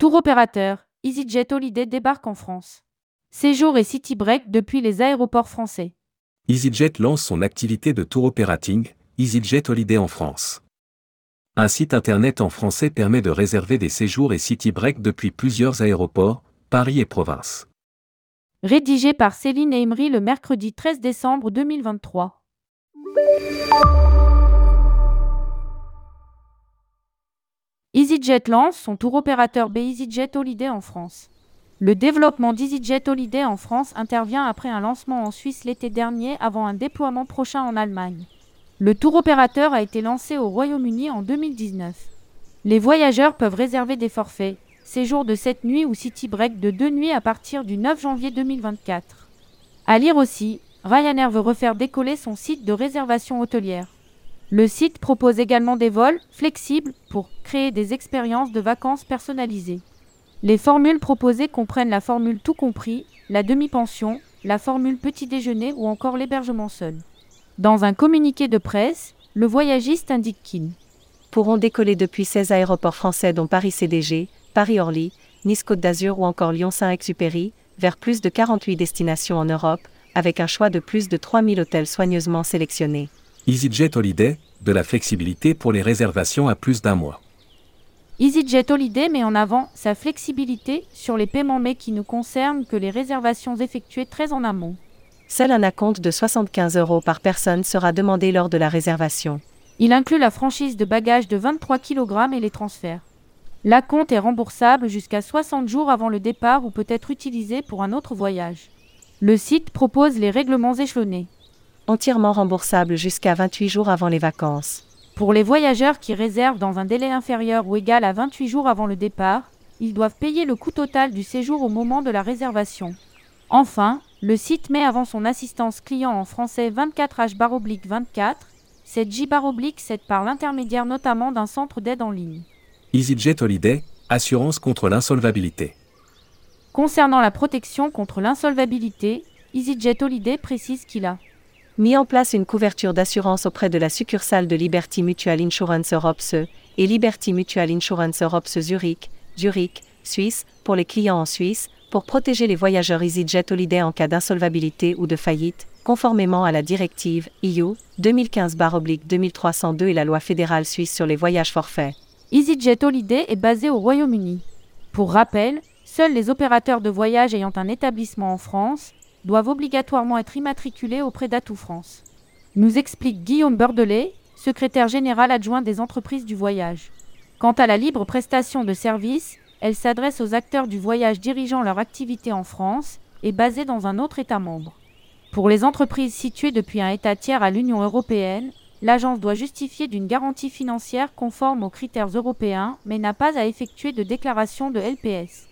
Tour opérateur, EasyJet Holiday débarque en France. Séjour et city break depuis les aéroports français. EasyJet lance son activité de tour operating, EasyJet Holiday en France. Un site internet en français permet de réserver des séjours et city break depuis plusieurs aéroports, Paris et province. Rédigé par Céline Emery le mercredi 13 décembre 2023. EasyJet lance son tour opérateur B EasyJet Holiday en France. Le développement d'EasyJet Holiday en France intervient après un lancement en Suisse l'été dernier avant un déploiement prochain en Allemagne. Le tour opérateur a été lancé au Royaume-Uni en 2019. Les voyageurs peuvent réserver des forfaits, séjours de 7 nuits ou city break de 2 nuits à partir du 9 janvier 2024. À lire aussi, Ryanair veut refaire décoller son site de réservation hôtelière. Le site propose également des vols flexibles pour créer des expériences de vacances personnalisées. Les formules proposées comprennent la formule tout compris, la demi-pension, la formule petit déjeuner ou encore l'hébergement seul. Dans un communiqué de presse, le voyagiste indique qu'ils pourront décoller depuis 16 aéroports français dont Paris CDG, Paris-Orly, Nice-Côte d'Azur ou encore Lyon-Saint-Exupéry, vers plus de 48 destinations en Europe, avec un choix de plus de 3000 hôtels soigneusement sélectionnés. EasyJet Holiday, de la flexibilité pour les réservations à plus d'un mois. EasyJet Holiday met en avant sa flexibilité sur les paiements mais qui ne concerne que les réservations effectuées très en amont. Seul un acompte de 75 euros par personne sera demandé lors de la réservation. Il inclut la franchise de bagages de 23 kg et les transferts. L'acompte est remboursable jusqu'à 60 jours avant le départ ou peut être utilisé pour un autre voyage. Le site propose les règlements échelonnés entièrement remboursable jusqu'à 28 jours avant les vacances. Pour les voyageurs qui réservent dans un délai inférieur ou égal à 28 jours avant le départ, ils doivent payer le coût total du séjour au moment de la réservation. Enfin, le site met avant son assistance client en français 24H-24, 7J-7 par l'intermédiaire notamment d'un centre d'aide en ligne. EasyJet Holiday, assurance contre l'insolvabilité. Concernant la protection contre l'insolvabilité, EasyJet Holiday précise qu'il a mis en place une couverture d'assurance auprès de la succursale de Liberty Mutual Insurance Europe CE et Liberty Mutual Insurance Europe CE Zurich, Zurich, Suisse, pour les clients en Suisse, pour protéger les voyageurs EasyJet Holiday en cas d'insolvabilité ou de faillite, conformément à la directive EU 2015-2302 et la loi fédérale suisse sur les voyages forfaits. EasyJet Holiday est basé au Royaume-Uni. Pour rappel, seuls les opérateurs de voyage ayant un établissement en France, doivent obligatoirement être immatriculés auprès d'Atout France. Nous explique Guillaume Bordelais, secrétaire général adjoint des entreprises du voyage. Quant à la libre prestation de services, elle s'adresse aux acteurs du voyage dirigeant leur activité en France et basés dans un autre État membre. Pour les entreprises situées depuis un État tiers à l'Union européenne, l'agence doit justifier d'une garantie financière conforme aux critères européens mais n'a pas à effectuer de déclaration de LPS.